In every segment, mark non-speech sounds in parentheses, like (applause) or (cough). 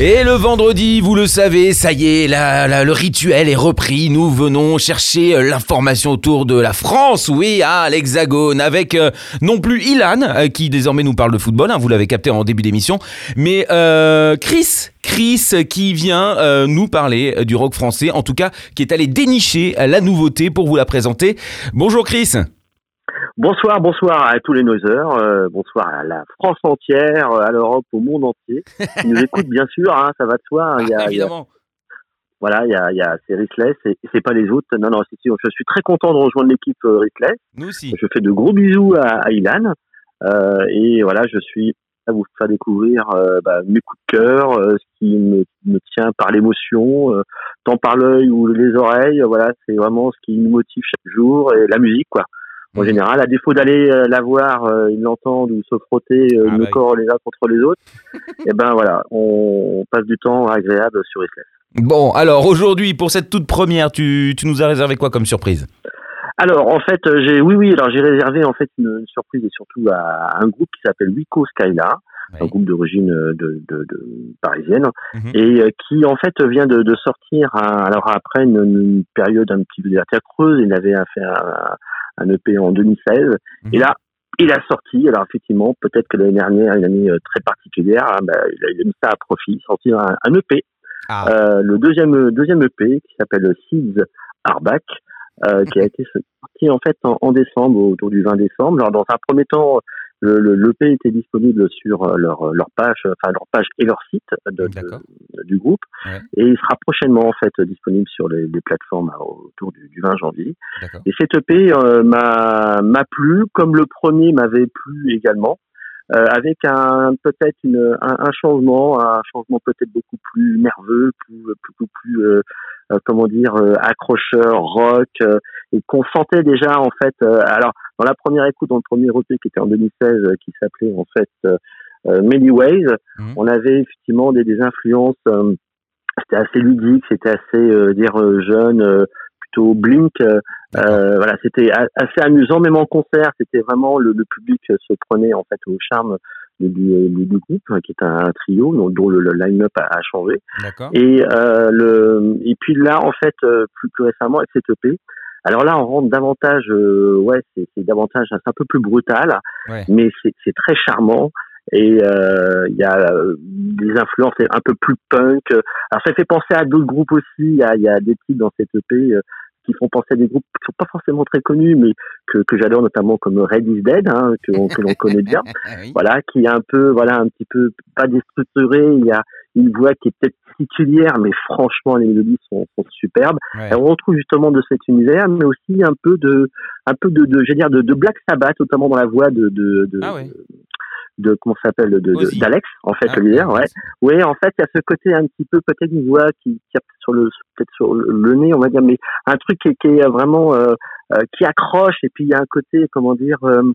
Et le vendredi, vous le savez, ça y est, le rituel est repris. Nous venons chercher euh, l'information autour de la France, oui, à l'Hexagone, avec euh, non plus Ilan, euh, qui désormais nous parle de football, hein, vous l'avez capté en début d'émission, mais Chris, Chris qui vient nous parler du rock français, en tout cas qui est allé dénicher la nouveauté pour vous la présenter. Bonjour Chris. Bonsoir, bonsoir à tous les noiseurs, euh, bonsoir à la France entière, euh, à l'Europe, au monde entier. Qui nous (laughs) écoutent bien sûr, hein, ça va de soi. hein, il y a, il y a- Évidemment. voilà, il y a, il y a c'est Rissless et, c'est pas les autres. Non, non. Je suis très content de rejoindre l'équipe euh, Rissless. Nous aussi. Je fais de gros bisous à, à Ilan euh, et voilà, je suis à vous faire découvrir euh, bah, mes coups de cœur, euh, ce qui me, me tient par l'émotion, euh, tant par l'œil ou les oreilles. Voilà, c'est vraiment ce qui nous motive chaque jour et la musique, quoi. En Mhm. général, à défaut d'aller euh, la voir, euh, ils l'entendent ou se frotter euh, Ah nos bah corps les uns contre les autres, (laughs) et ben voilà, on, on passe du temps agréable sur Islet. Bon, alors aujourd'hui, pour cette toute première, tu, tu nous as réservé quoi comme surprise? Alors en fait, euh, j'ai oui oui, alors j'ai réservé en fait une, une surprise et surtout à un groupe qui s'appelle Wico Skyla, un Oui. groupe d'origine de, de, de parisienne Mhm. et qui en fait vient de, de sortir un- alors après une, une période un petit peu de terre creuse, il avait fait un, un EP en 2016 et Mhm. là il a sorti, alors effectivement, peut-être que l'année dernière, une année euh, très particulière, hein, bah, il, a, il a mis ça à profit, sortir un, un EP, Ah. euh, le deuxième deuxième EP qui s'appelle Seeds Arbac, euh, qui a (laughs) été sorti en fait en, en décembre, autour du 20 décembre. Alors dans un premier temps, le, le l'EP était disponible sur euh, leur leur page, enfin leur page et leur site de, du groupe, Ouais. et il sera prochainement en fait disponible sur les, les plateformes euh, autour du, du 20 janvier. D'accord. Et cet EP euh, m'a m'a plu, comme le premier m'avait plu également, euh, avec un peut-être une un, un changement, un changement peut-être beaucoup plus nerveux, plus beaucoup plus euh, euh, comment dire euh, accrocheur, rock, euh, et qu'on sentait déjà en fait. euh, alors dans la première écoute, dans le premier EP qui était en 2016, euh, qui s'appelait en fait euh, euh, Many Ways, Mhm. on avait effectivement des, des influences. euh, c'était assez ludique, c'était assez euh, dire euh, jeune, euh, plutôt blink. voilà, c'était assez amusant, même en concert, c'était vraiment le, le public se prenait en fait au charme du, du, du groupe, qui est un, trio dont, dont le, le line-up a, a changé. Et euh, le et puis là, en fait, plus, plus récemment avec cette EP. Alors là, on rentre davantage, euh, ouais, c'est davantage, c'est un peu plus brutal, Ouais. mais c'est très charmant. Et euh, il y a euh, des influences un peu plus punk. Alors ça fait penser à d'autres groupes aussi. Il y a, y a des titres dans cette EP euh, qui font penser à des groupes qui sont pas forcément très connus, mais que, que j'adore notamment comme Red is Dead, hein, que, que l'on connaît bien (laughs) Ah oui. voilà, qui est un peu, voilà, un petit peu pas déstructuré. Il y a une voix qui est peut-être particulière, mais franchement, les mélodies sont, sont superbes. Ouais. Et on retrouve justement de cet univers, mais aussi un peu de, un peu de, de dire, de, de Black Sabbath, notamment dans la voix de, de, de, Ah ouais. De comment s'appelle, de, d'Alex, en fait, Ah, le leader, ouais. ouais. Oui, en fait, il y a ce côté un petit peu, peut-être une voix qui, a sur le, peut-être sur le, nez, on va dire, mais un truc qui, est- qui est vraiment, euh, euh, qui accroche, et puis il y a un côté, comment dire, euh, on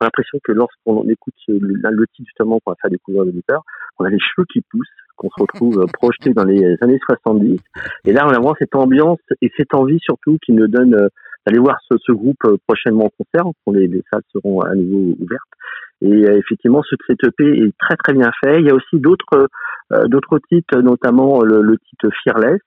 a l'impression que lorsqu'on écoute le, le titre justement qu'on va faire découvrir l'auditeur, on a les cheveux qui poussent, qu'on se retrouve euh, (laughs) projeté dans les années 70. Et là, on a vraiment cette ambiance et cette envie surtout qui nous donne euh, d'aller voir ce, ce groupe euh, prochainement en concert, quand les, les salles seront à nouveau ouvertes. Et euh, effectivement, ce cet EP est très très bien fait. Il y a aussi d'autres euh, d'autres titres, notamment le, le titre Fearless,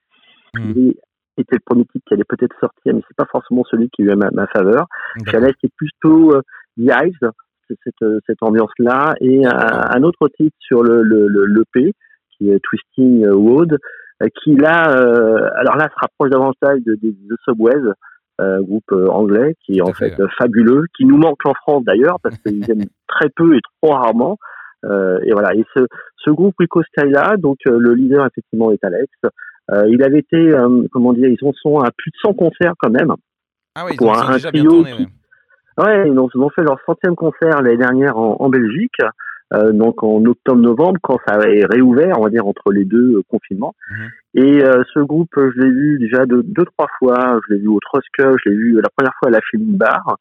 Mhm. qui était le premier titre qui allait peut-être sortir, mais c'est pas forcément celui qui a eu ma, ma faveur. Fearless est plutôt euh, The Hives, c'est cette, euh, cette ambiance-là, et un, un autre titre sur le, le, le, l'EP, qui est Twisting Wood, euh, qui là, euh, alors là, se rapproche davantage de, de, de Subways, euh, groupe euh, anglais, qui est en fait, fait, fabuleux, qui nous manque en France d'ailleurs, parce qu'ils (laughs) aiment très peu et trop rarement. Euh, et voilà. Et ce, ce groupe Rico Skyla, donc euh, le leader effectivement est Alex. Euh, il avait été, euh, comment dire, ils en sont à plus de 100 concerts quand même. Ah oui, pour ils un- ont un déjà bien trio tourné. qui- ouais. Ouais, ils ont, ils ont fait leur centième concert l'année dernière en, en Belgique, euh, donc en octobre-novembre, quand ça est réouvert, on va dire entre les deux euh, confinements. Mhm. Et euh, ce groupe, euh, je l'ai vu déjà deux, deux trois fois. Je l'ai vu au Trosque, je l'ai vu la première fois à la Film Bar.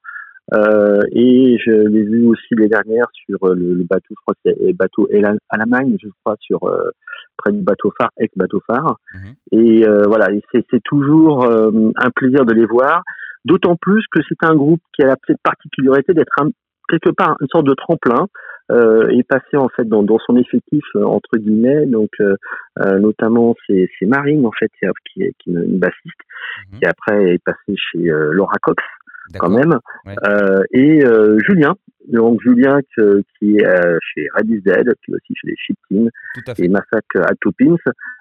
Euh, et je l'ai vu aussi les dernières sur le, le bateau, je crois que c'est bateau Alamagne, je crois, sur euh, près du bateau phare, ex-bateau phare. Mhm. Et euh, voilà, et c'est toujours euh, un plaisir de les voir. D'autant plus que c'est un groupe qui a la particularité d'être un- quelque part une sorte de tremplin euh, et passer en fait dans, dans son effectif euh, entre guillemets. Donc euh, euh, notamment c'est c'est Marine en fait qui, est- qui est est une bassiste Mhm. qui après est passée chez euh, Laura Cox quand même. Ouais. Euh, et euh, Julien, donc Julien que- qui est euh, chez Red is Dead, qui est aussi chez les à et. Massacre at Two Pins,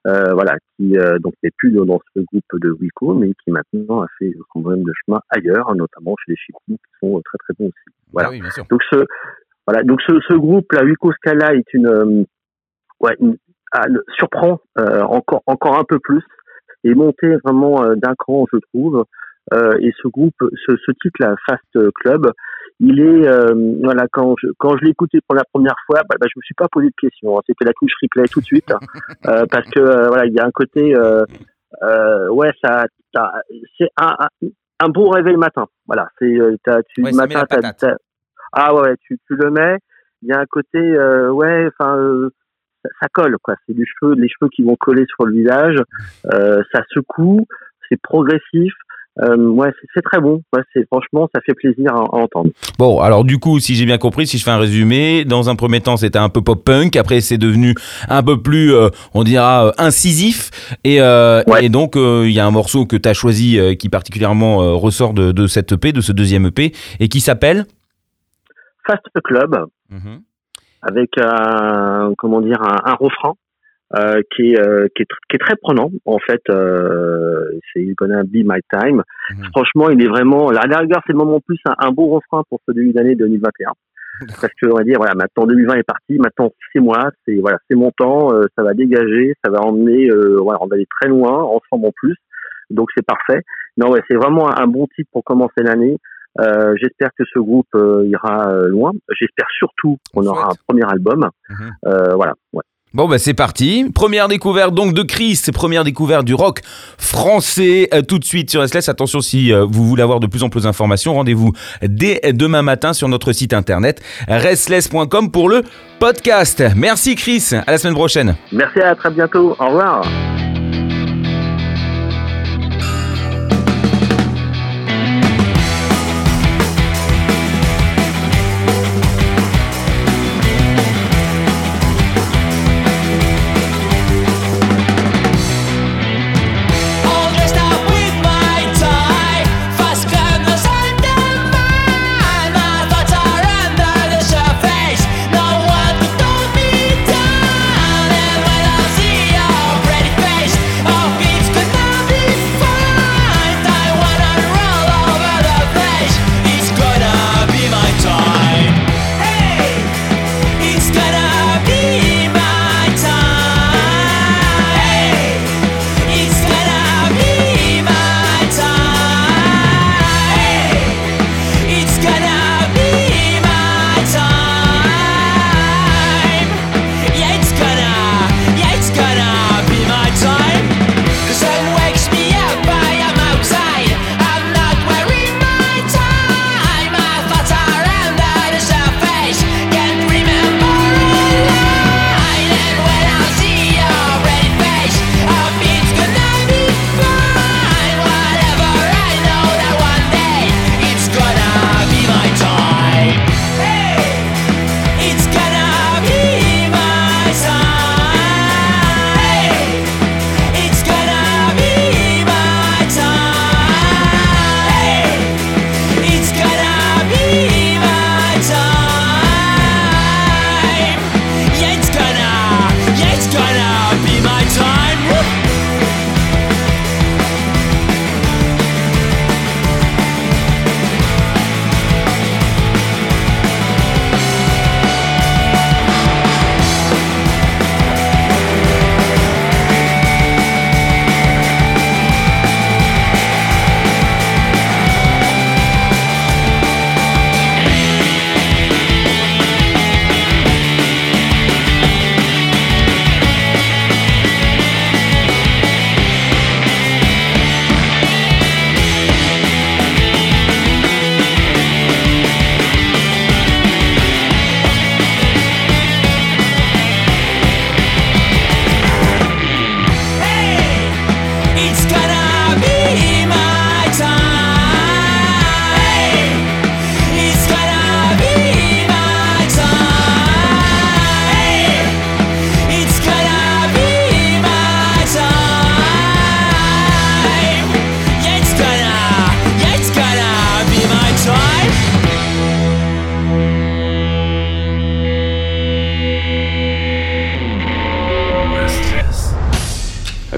euh, voilà, qui euh, donc n'est plus dans ce groupe de Wico, mais qui maintenant a fait son bonhomme de chemin ailleurs, notamment chez les Chiptines, qui sont très très bons aussi. Voilà. Ah oui, bien sûr. Donc ce voilà, donc ce, ce groupe là, Wico Scala est une euh, ouais, une- ah, surprend euh, encore encore un peu plus et monté vraiment euh, d'un cran, je trouve. Euh, et ce groupe, ce, ce titre là, Fast Club, il est euh, voilà quand je quand je l'ai écouté pour la première fois, bah, bah, je me suis pas posé de questions. hein. C'était la touche replay tout de suite (laughs) euh, parce que euh, voilà, il y a un côté ouais ça, ça c'est un, un un bon réveil matin. Voilà, c'est tu Ouais, matin t'as- ah ouais, tu tu le mets. Il y a un côté ouais, enfin ça, colle quoi. C'est du cheveu, les cheveux qui vont coller sur le visage. Ça secoue, c'est progressif. Euh, ouais, c'est- très bon. Ouais, c'est franchement, ça fait plaisir à, à entendre. Bon, alors du coup, si j'ai bien compris, si je fais un résumé, dans un premier temps, c'était un peu pop-punk, après c'est devenu un peu plus, euh, on dira, euh, incisif, et, euh, Ouais. et donc il y a un morceau que tu as choisi qui particulièrement ressort de, de cette EP, de ce deuxième EP, et qui s'appelle Fast Club Mhm. avec un comment dire un, un refrain euh, qui est euh, qui est, qui est très prenant en fait. Euh, c'est Gonna Be My Time. Mhm. Franchement, il est vraiment. La rigueur, c'est le moment en plus un, un beau refrain pour ce début d'année 2021. Parce que on va dire voilà maintenant 2020 est parti maintenant c'est moi c'est voilà c'est mon temps euh, ça va dégager ça va emmener euh, voilà on va aller très loin ensemble en plus donc c'est parfait non ouais c'est vraiment un, un bon titre pour commencer l'année euh, j'espère que ce groupe euh, ira euh, loin j'espère surtout qu'on On aura un premier album euh, voilà ouais. Bon bah c'est parti. Première découverte donc de Chris, première découverte du rock français euh, tout de suite sur SLS. Attention si euh, vous voulez avoir de plus en plus d'informations, rendez-vous dès demain matin sur notre site internet restless.com pour le podcast. Merci Chris, à la semaine prochaine. merci à très bientôt au revoir